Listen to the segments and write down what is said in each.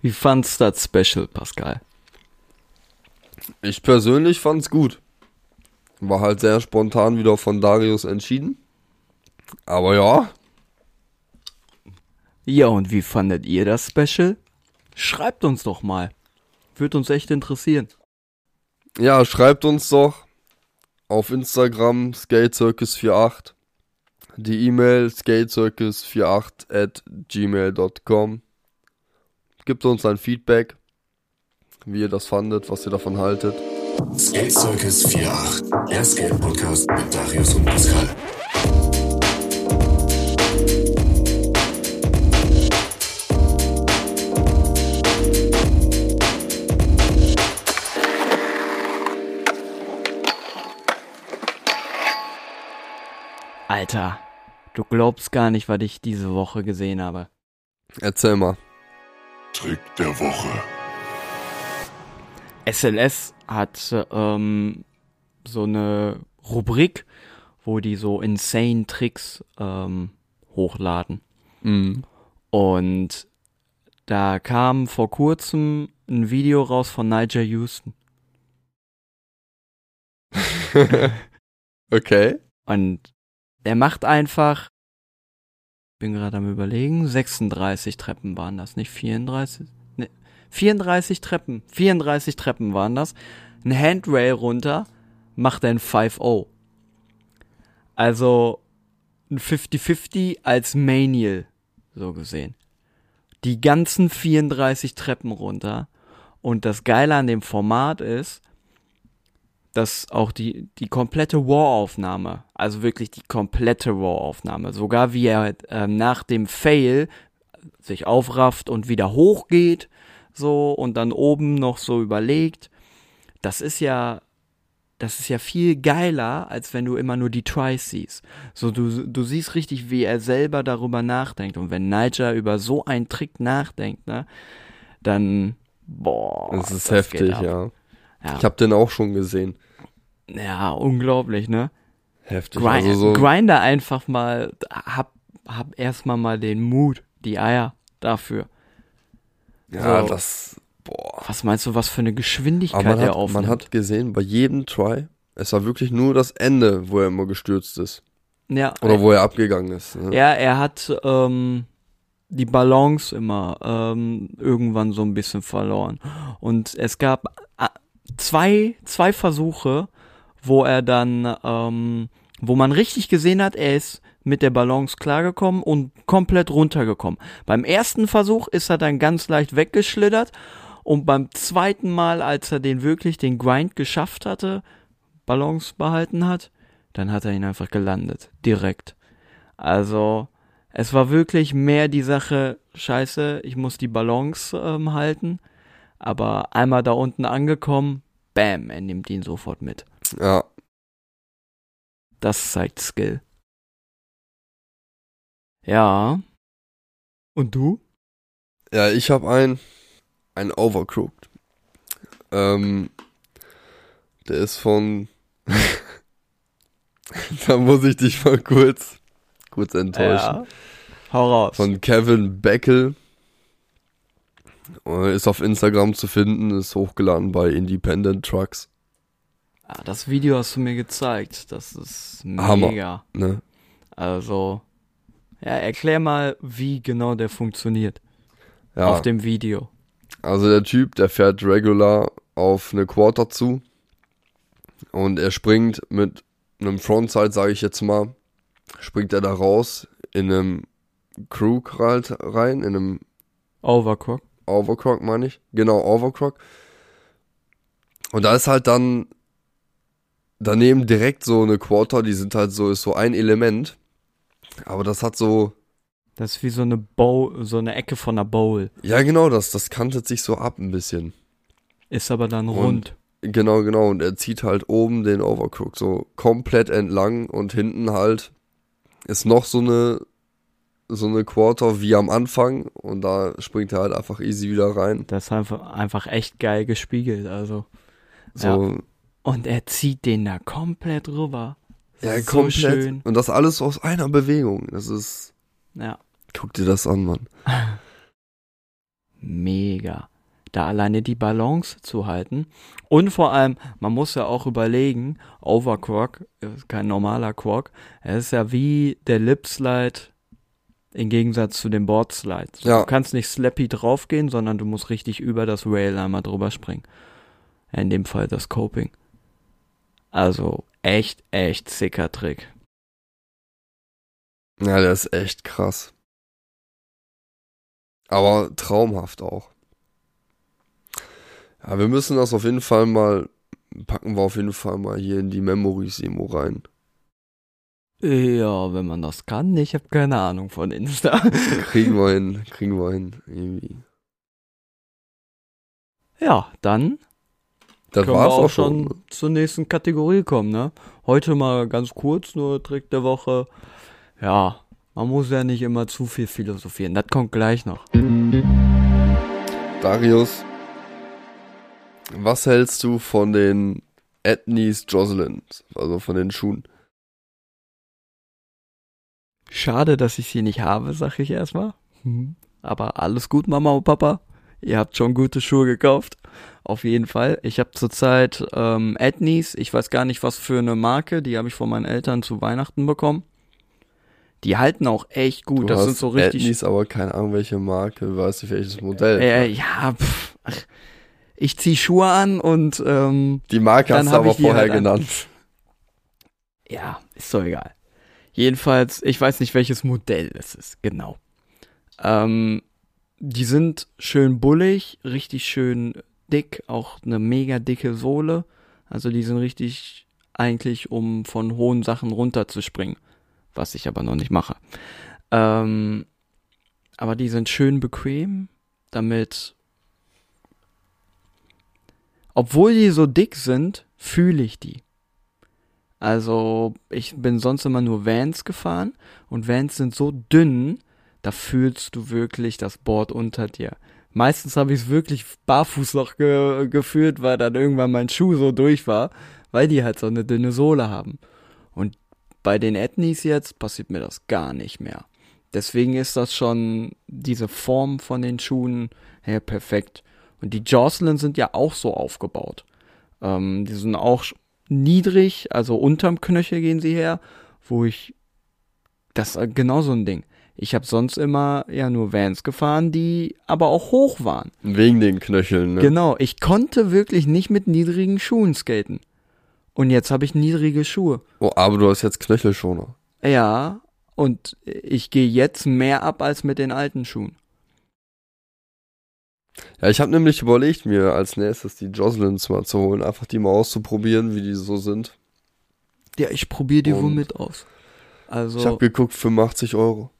Wie fandst du das Special, Pascal? Ich persönlich fand's gut. War halt sehr spontan wieder von Darius entschieden. Aber ja, Ja, und wie fandet ihr das Special? Schreibt uns doch mal. Würde uns echt interessieren. ja, schreibt uns doch auf Instagram skatecircus48 die E-Mail skatecircus48 at gmail.com Gebt uns ein Feedback, wie ihr das fandet, was ihr davon haltet. Skate Circus 48, der Skate-Podcast mit Darius und Pascal. Alter, du glaubst gar nicht, was ich diese Woche gesehen habe. Erzähl mal. Trick der Woche. SLS hat ähm, so eine Rubrik, wo die so insane Tricks ähm, hochladen. Mhm. Und da kam vor kurzem ein Video raus von Nigel Houston. Okay. Und er macht einfach, bin gerade am überlegen, 36 Treppen waren das, nicht 34? Ne, 34 Treppen, 34 Treppen waren das. Ein Handrail runter, macht ein 5-0. Also ein 50-50 als Manial, so gesehen. Die ganzen 34 Treppen runter. Und das Geile an dem Format ist, dass auch die, die komplette War-Aufnahme, also wirklich die komplette War-Aufnahme, sogar wie er ähm, nach dem Fail sich aufrafft und wieder hochgeht, so, und dann oben noch so überlegt, das ist ja, das ist ja viel geiler, als wenn du immer nur die Tries siehst. So, du, du siehst richtig, wie er selber darüber nachdenkt. Und wenn Niger über so einen Trick nachdenkt, ne, dann, boah. Das ist das heftig, ja. Ja. Ich hab den auch schon gesehen. Ja, unglaublich, ne? Heftig. Grind, also so, Grinder einfach mal, hab, hab erstmal mal den Mut, die Eier dafür. ja, so. das, boah. Was meinst du, was für eine Geschwindigkeit er hat, aufnimmt? man hat gesehen, bei jedem Try, es war wirklich nur das Ende, wo er immer gestürzt ist. ja, Oder wo er abgegangen ist. Ne? ja, er hat ähm, die Balance immer ähm, irgendwann so ein bisschen verloren. Und es gab äh, zwei, zwei Versuche, wo er dann, ähm, wo man richtig gesehen hat, er ist mit der Balance klargekommen und komplett runtergekommen. Beim ersten Versuch ist er dann ganz leicht weggeschlittert und beim zweiten Mal, als er den wirklich den Grind geschafft hatte, Balance behalten hat, dann hat er ihn einfach gelandet, direkt. Also, es war wirklich mehr die Sache, scheiße, ich muss die Balance ähm, halten, aber einmal da unten angekommen, bam, er nimmt ihn sofort mit. Ja, Das zeigt Skill. Ja. Und du? ja, ich habe einen, einen Overcooked. Ähm, der ist von, da muss ich dich mal kurz, kurz enttäuschen. Hau raus. Von Kevin Beckel. Äh, Ist auf Instagram zu finden, ist hochgeladen bei Independent Trucks. Ah, das Video hast du mir gezeigt. Das ist Hammer. mega. Ne? Also, ja, erklär mal, wie genau der funktioniert. Ja, Auf dem Video. also der Typ, der fährt regular auf eine Quarter zu und er springt mit einem Frontside, sage ich jetzt mal, springt er da raus in einem Crook halt rein, in einem Overcock. Overcrock meine ich. Genau, Overcrock. Und da ist halt dann daneben direkt so eine Quarter, die sind halt so, ist so ein Element. Aber das hat so, Das ist wie so eine Bowl, so eine Ecke von einer Bowl. ja genau, das, das kantet sich so ab ein bisschen. Ist aber dann Und- rund. Genau, genau. Und er zieht halt oben den Overcrook so komplett entlang und hinten halt ist noch so eine, so eine Quarter wie am Anfang und da springt er halt einfach easy wieder rein. Das ist einfach, einfach echt geil gespiegelt, also. So, Und er zieht den da komplett rüber. ja, so komplett. schön. Und das alles aus einer Bewegung. Das ist, Ja. guck dir das an, Mann. Mega. Da alleine die Balance zu halten. Und vor allem, man muss ja auch überlegen, Overquark ist kein normaler Quark. Er ist ja wie der Lipslide im Gegensatz zu dem Boardslide. Ja. Du kannst nicht slappy draufgehen, sondern du musst richtig über das Rail einmal drüber springen. In dem Fall das Coping. Also echt, echt sicker Trick. Ja, der ist echt krass. Aber traumhaft auch. Ja, wir müssen das auf jeden Fall mal, packen wir auf jeden Fall mal hier in die Memories Emo rein. Ja, wenn man das kann. Ich habe keine Ahnung von Insta. Kriegen wir hin, kriegen wir hin, irgendwie. Ja, dann Das können war's wir auch auch schon. zur nächsten Kategorie kommen, ne? Heute mal ganz kurz, nur Trick der Woche. Ja, man muss ja nicht immer zu viel philosophieren. Das kommt gleich noch. Darius, was hältst du von den Ethnies Jocelyn, also von den Schuhen? Schade, dass ich sie nicht habe, sag ich erstmal. Mhm. Aber alles gut, Mama und Papa. Ihr habt schon gute Schuhe gekauft. Auf jeden Fall. Ich habe zurzeit ähm, Ethnies. Ich weiß gar nicht, was für eine Marke. Die habe ich von meinen Eltern zu Weihnachten bekommen. Die halten auch echt gut. Du das hast sind so richtig. Ethnies, aber keine Ahnung, welche Marke, du weißt nicht, welches Modell. Äh, ja, pff, ach, ich zieh Schuhe an und ähm, die Marke hast du aber vorher halt an. genannt. ja, ist doch egal. Jedenfalls, ich weiß nicht, welches Modell es ist, genau. Ähm, die sind schön bullig, richtig schön dick, auch eine mega dicke Sohle. Also die sind richtig eigentlich, um von hohen Sachen runterzuspringen, was ich aber noch nicht mache. Ähm, aber die sind schön bequem, damit, obwohl die so dick sind, fühle ich die. Also, ich bin sonst immer nur Vans gefahren und Vans sind so dünn, da fühlst du wirklich das Board unter dir. Meistens habe ich es wirklich barfuß noch ge gefühlt, weil dann irgendwann mein Schuh so durch war, weil die halt so eine dünne Sohle haben. Und bei den Ethnies jetzt passiert mir das gar nicht mehr. Deswegen ist das schon diese Form von den Schuhen her perfekt. Und die Jocelyn sind ja auch so aufgebaut. Ähm, die sind auch niedrig, also unterm Knöchel gehen sie her, wo ich das ist genau so ein Ding. Ich habe sonst immer ja nur Vans gefahren, die aber auch hoch waren. Wegen den Knöcheln, ne? Genau, ich konnte wirklich nicht mit niedrigen Schuhen skaten. Und jetzt habe ich niedrige Schuhe. Oh, aber du hast jetzt Knöchelschoner. Ja, und ich gehe jetzt mehr ab als mit den alten Schuhen. Ja, ich habe nämlich überlegt, mir als nächstes die Jocelyns mal zu holen, einfach die mal auszuprobieren, wie die so sind. Ja, ich probiere die Und- womit aus. Also, Ich habe geguckt, 85 Euro.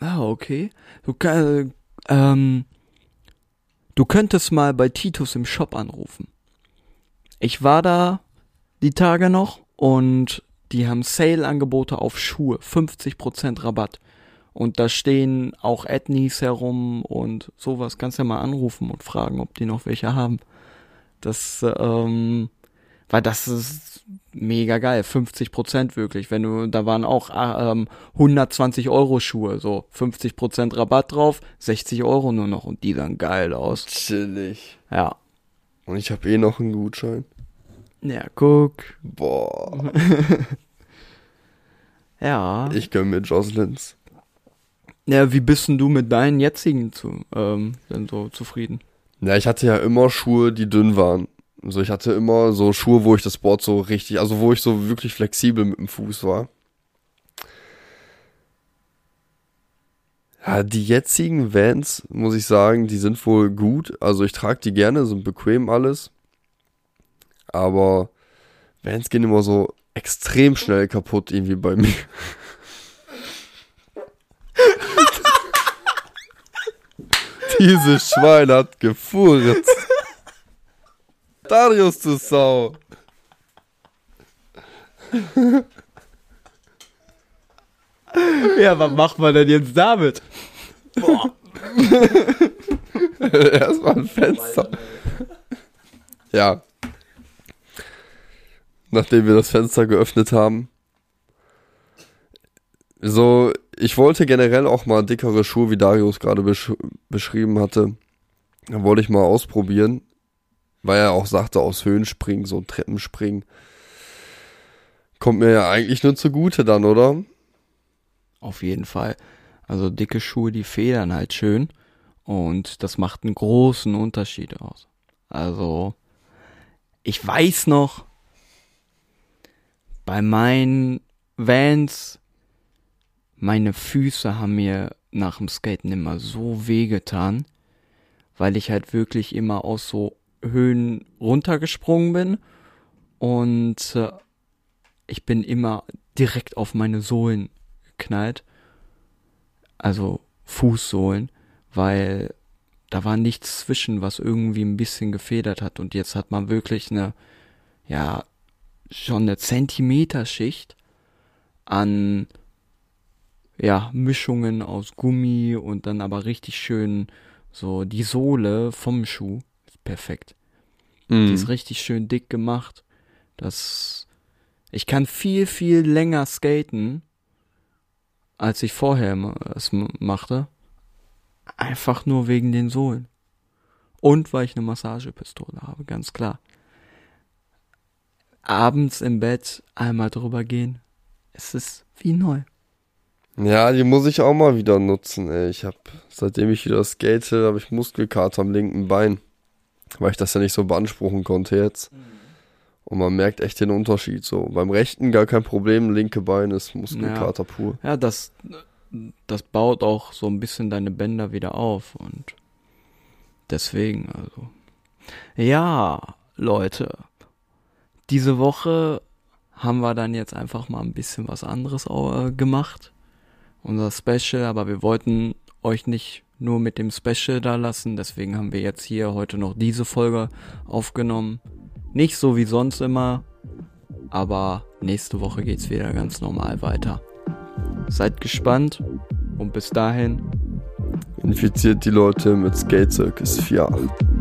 Ah, okay. Du, kann, ähm, du könntest mal bei Titus im Shop anrufen. Ich war da die Tage noch und die haben Sale-Angebote auf Schuhe, 50% Rabatt. Und da stehen auch Ethnies herum und sowas. Kannst ja mal anrufen und fragen, ob die noch welche haben. Das, ähm, weil das ist mega geil. 50% wirklich. Wenn du, da waren auch ah, ähm, 120 Euro Schuhe, so 50% Rabatt drauf, 60 Euro nur noch und die sahen geil aus. Chillig. Ja. Und ich habe eh noch einen Gutschein. Ja, guck. Boah, Ja. ich gönn mir Jocelyns. Ja, wie bist denn du mit deinen jetzigen zu, ähm, denn so zufrieden? Ja, ich hatte ja immer Schuhe, die dünn waren. Also ich hatte immer so Schuhe, wo ich das Board so richtig, also wo ich so wirklich flexibel mit dem Fuß war. Ja, die jetzigen Vans, muss ich sagen, die sind wohl gut. Also ich trage die gerne, sind bequem alles. Aber Vans gehen immer so extrem schnell kaputt irgendwie bei mir. Dieses Schwein hat gefurzt. Darius, du Sau. Ja, was macht man denn jetzt damit? Erstmal ein Fenster. Ja. Nachdem wir das Fenster geöffnet haben. So, ich wollte generell auch mal dickere Schuhe, wie Darius gerade besch beschrieben hatte. Da wollte ich mal ausprobieren, weil er auch sagte, aus Höhenspringen, so Treppenspringen. Kommt mir ja eigentlich nur zugute dann, oder? Auf jeden Fall. Also dicke Schuhe, die federn halt schön. Und das macht einen großen Unterschied aus. Also, ich weiß noch, bei meinen Vans, meine Füße haben mir nach dem Skaten immer so wehgetan, weil ich halt wirklich immer aus so Höhen runtergesprungen bin und äh, ich bin immer direkt auf meine Sohlen geknallt. Also Fußsohlen, weil da war nichts zwischen, was irgendwie ein bisschen gefedert hat. Und jetzt hat man wirklich eine, ja, schon eine Zentimeterschicht an, ja, Mischungen aus Gummi und dann aber richtig schön so die Sohle vom Schuh. Perfekt. Mhm. Die ist richtig schön dick gemacht. Das, ich kann viel, viel länger skaten, als ich vorher es machte. Einfach nur wegen den Sohlen. Und weil ich eine Massagepistole habe, ganz klar. Abends im Bett einmal drüber gehen. Es ist wie neu. Ja, die muss ich auch mal wieder nutzen, ey. Ich hab, seitdem ich wieder skate, habe ich Muskelkater am linken Bein. Weil ich das ja nicht so beanspruchen konnte jetzt. Und man merkt echt den Unterschied so. Beim rechten gar kein Problem, linke Bein ist Muskelkater ja. pur. Ja, das, das baut auch so ein bisschen deine Bänder wieder auf und deswegen, also. Ja, Leute. Diese Woche haben wir dann jetzt einfach mal ein bisschen was anderes äh, gemacht. Unser Special, aber wir wollten euch nicht nur mit dem Special da lassen, deswegen haben wir jetzt hier heute noch diese Folge aufgenommen. Nicht so wie sonst immer, aber nächste Woche geht's wieder ganz normal weiter. Seid gespannt und bis dahin infiziert die Leute mit Skate Circus 4.8.